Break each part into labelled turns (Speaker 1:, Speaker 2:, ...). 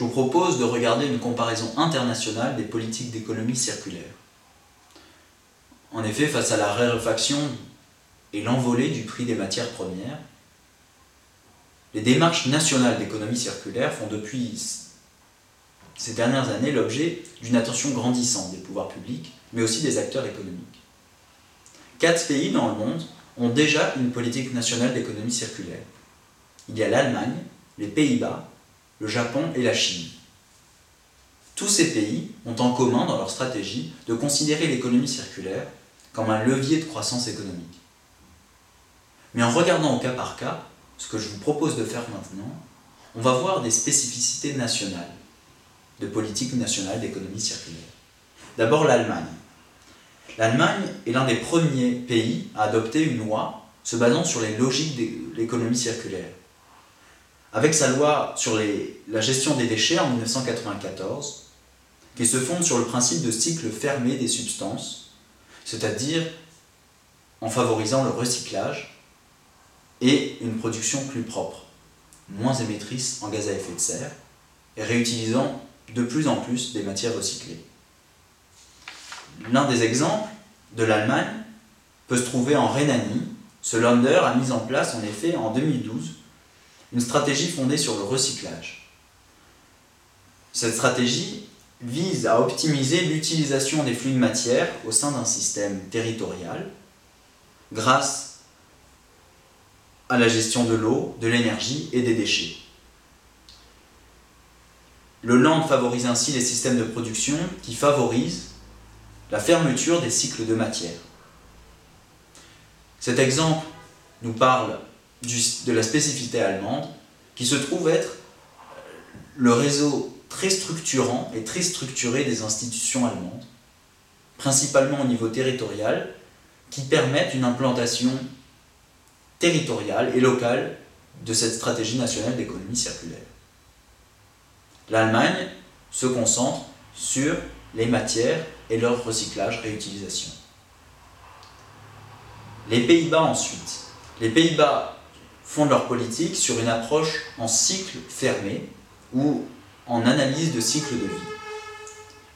Speaker 1: je vous propose de regarder une comparaison internationale des politiques d'économie circulaire. En effet, face à la raréfaction et l'envolée du prix des matières premières, les démarches nationales d'économie circulaire font depuis ces dernières années l'objet d'une attention grandissante des pouvoirs publics, mais aussi des acteurs économiques. Quatre pays dans le monde ont déjà une politique nationale d'économie circulaire. Il y a l'Allemagne, les Pays-Bas, le Japon et la Chine. Tous ces pays ont en commun dans leur stratégie de considérer l'économie circulaire comme un levier de croissance économique. Mais en regardant au cas par cas, ce que je vous propose de faire maintenant, on va voir des spécificités nationales de politique nationale d'économie circulaire. D'abord l'Allemagne. L'Allemagne est l'un des premiers pays à adopter une loi se basant sur les logiques de l'économie circulaire. Avec sa loi sur la gestion des déchets en 1994, qui se fonde sur le principe de cycle fermé des substances, c'est-à-dire en favorisant le recyclage et une production plus propre, moins émettrice en gaz à effet de serre, et réutilisant de plus en plus des matières recyclées. L'un des exemples de l'Allemagne peut se trouver en Rhénanie. Ce Länder a mis en place en effet en 2012 une stratégie fondée sur le recyclage. Cette stratégie vise à optimiser l'utilisation des flux de matière au sein d'un système territorial grâce à la gestion de l'eau, de l'énergie et des déchets. Le Land favorise ainsi les systèmes de production qui favorisent la fermeture des cycles de matière. Cet exemple nous parle de la spécificité allemande, qui se trouve être le réseau très structurant et très structuré des institutions allemandes, principalement au niveau territorial, qui permettent une implantation territoriale et locale de cette stratégie nationale d'économie circulaire. L'Allemagne se concentre sur les matières et leur recyclage, réutilisation. Les Pays-Bas ensuite. Les Pays-Bas font leur politique sur une approche en cycle fermé ou en analyse de cycle de vie,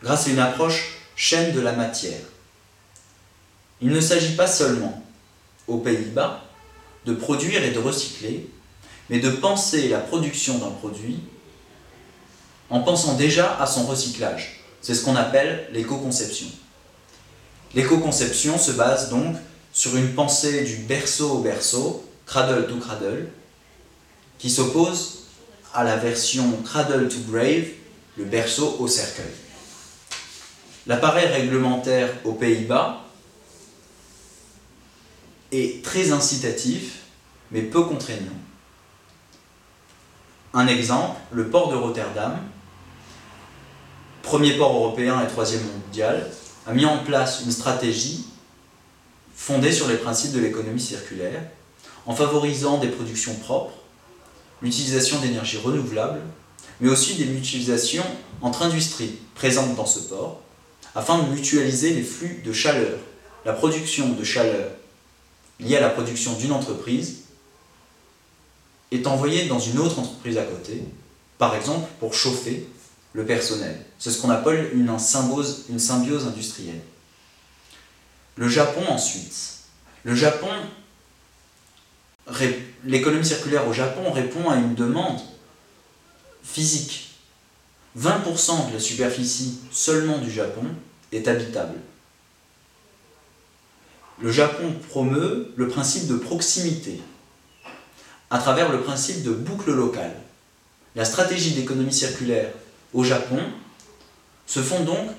Speaker 1: grâce à une approche chaîne de la matière. Il ne s'agit pas seulement, aux Pays-Bas, de produire et de recycler, mais de penser la production d'un produit en pensant déjà à son recyclage. C'est ce qu'on appelle l'éco-conception. L'éco-conception se base donc sur une pensée du berceau au berceau, cradle to cradle, qui s'oppose à la version cradle to grave, le berceau au cercueil. L'appareil réglementaire aux Pays-Bas est très incitatif, mais peu contraignant. Un exemple, le port de Rotterdam, premier port européen et troisième mondial, a mis en place une stratégie fondée sur les principes de l'économie circulaire, en favorisant des productions propres, l'utilisation d'énergies renouvelables, mais aussi des mutualisations entre industries présentes dans ce port, afin de mutualiser les flux de chaleur. La production de chaleur liée à la production d'une entreprise est envoyée dans une autre entreprise à côté, par exemple pour chauffer le personnel. C'est ce qu'on appelle une symbiose, industrielle. Le Japon ensuite. L'économie circulaire au Japon répond à une demande physique. 20% de la superficie seulement du Japon est habitable. Le Japon promeut le principe de proximité à travers le principe de boucle locale. La stratégie d'économie circulaire au Japon se font donc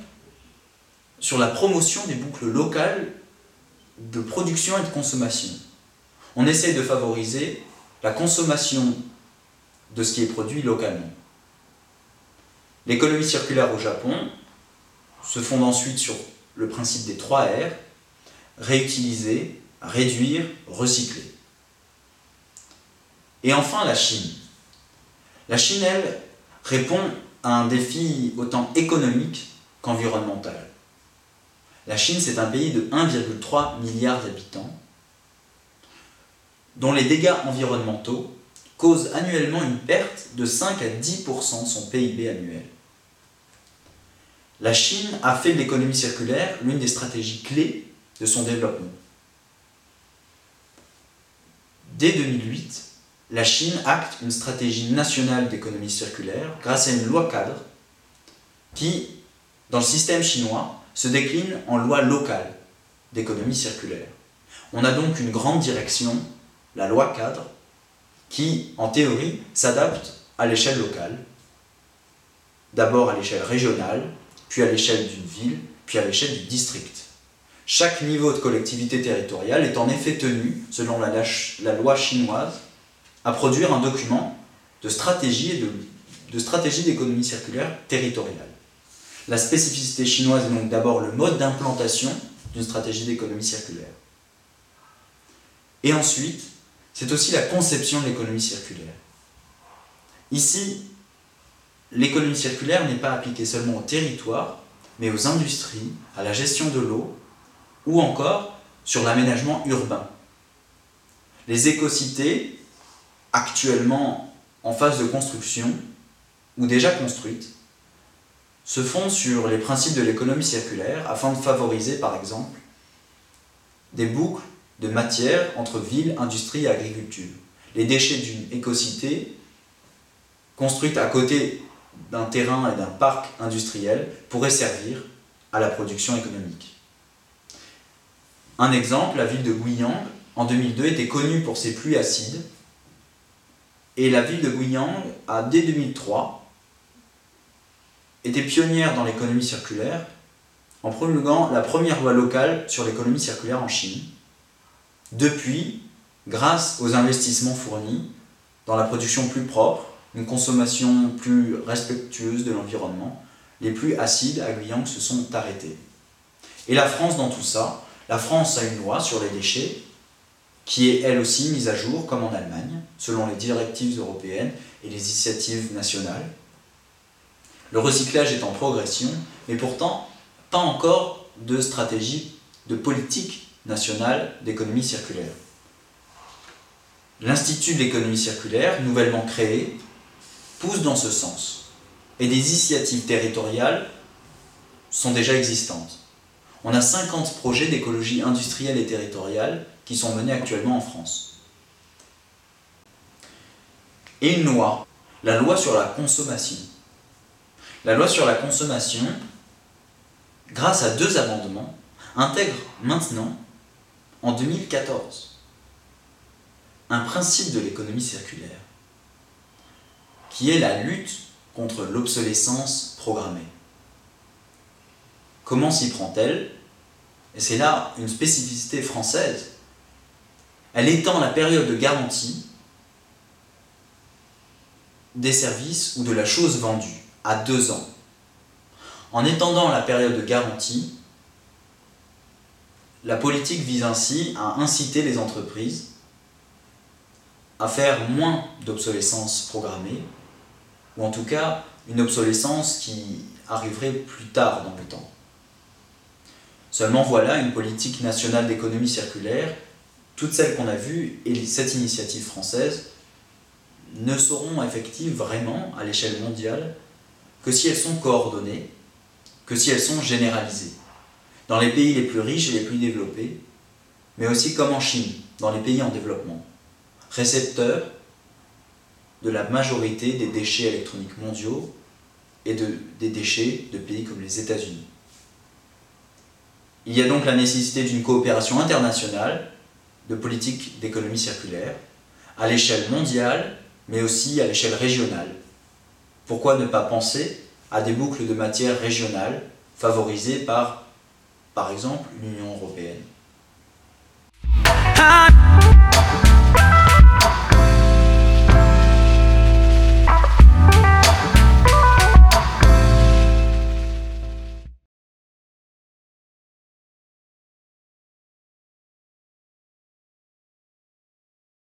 Speaker 1: sur la promotion des boucles locales de production et de consommation. On essaie de favoriser la consommation de ce qui est produit localement. L'économie circulaire au Japon se fonde ensuite sur le principe des 3 R, réutiliser, réduire, recycler. Et enfin la Chine. La Chine, elle, répond un défi autant économique qu'environnemental. La Chine, c'est un pays de 1,3 milliard d'habitants, dont les dégâts environnementaux cause annuellement une perte de 5 à 10% de son PIB annuel. La Chine a fait de l'économie circulaire l'une des stratégies clés de son développement. Dès 2008, la Chine acte une stratégie nationale d'économie circulaire grâce à une loi cadre qui, dans le système chinois, se décline en loi locale d'économie circulaire. On a donc une grande direction, la loi cadre, qui, en théorie, s'adapte à l'échelle locale, d'abord à l'échelle régionale, puis à l'échelle d'une ville, puis à l'échelle du district. Chaque niveau de collectivité territoriale est en effet tenu, selon la, loi chinoise, à produire un document de stratégie de stratégie d'économie circulaire territoriale. La spécificité chinoise est donc d'abord le mode d'implantation d'une stratégie d'économie circulaire. Et ensuite, c'est aussi la conception de l'économie circulaire. Ici, l'économie circulaire n'est pas appliquée seulement au territoire, mais aux industries, à la gestion de l'eau, ou encore sur l'aménagement urbain. Les écocités, actuellement en phase de construction, ou déjà construites, se fondent sur les principes de l'économie circulaire afin de favoriser, par exemple, des boucles de matière entre ville, industrie et agriculture. Les déchets d'une écocité construite à côté d'un terrain et d'un parc industriel pourraient servir à la production économique. Un exemple, la ville de Guiyang, en 2002, était connue pour ses pluies acides, et la ville de Guiyang a, dès 2003, était pionnière dans l'économie circulaire en promulguant la première loi locale sur l'économie circulaire en Chine. Depuis, grâce aux investissements fournis dans la production plus propre, une consommation plus respectueuse de l'environnement, les pluies acides à Guyang se sont arrêtées. Et la France dans tout ça, la France a une loi sur les déchets qui est elle aussi mise à jour comme en Allemagne, selon les directives européennes et les initiatives nationales. Le recyclage est en progression, mais pourtant pas encore de stratégie de politique nationale d'économie circulaire. L'Institut de l'économie circulaire, nouvellement créé, pousse dans ce sens, et des initiatives territoriales sont déjà existantes. On a 50 projets d'écologie industrielle et territoriale qui sont menés actuellement en France. Et une loi, la loi sur la consommation, la loi sur la consommation, grâce à deux amendements, intègre maintenant, en 2014, un principe de l'économie circulaire, qui est la lutte contre l'obsolescence programmée. Comment s'y prend-elle? Et c'est là une spécificité française. Elle étend la période de garantie des services ou de la chose vendue à deux ans. En étendant la période de garantie, la politique vise ainsi à inciter les entreprises à faire moins d'obsolescence programmée, ou en tout cas une obsolescence qui arriverait plus tard dans le temps. Seulement voilà, une politique nationale d'économie circulaire, toutes celles qu'on a vues et cette initiative française ne seront effectives vraiment à l'échelle mondiale que si elles sont coordonnées, que si elles sont généralisées. Dans les pays les plus riches et les plus développés, mais aussi comme en Chine, dans les pays en développement, récepteurs de la majorité des déchets électroniques mondiaux et de, des déchets de pays comme les États-Unis. Il y a donc la nécessité d'une coopération internationale de politique d'économie circulaire, à l'échelle mondiale, mais aussi à l'échelle régionale, pourquoi ne pas penser à des boucles de matière régionales favorisées par, par exemple, l'Union européenne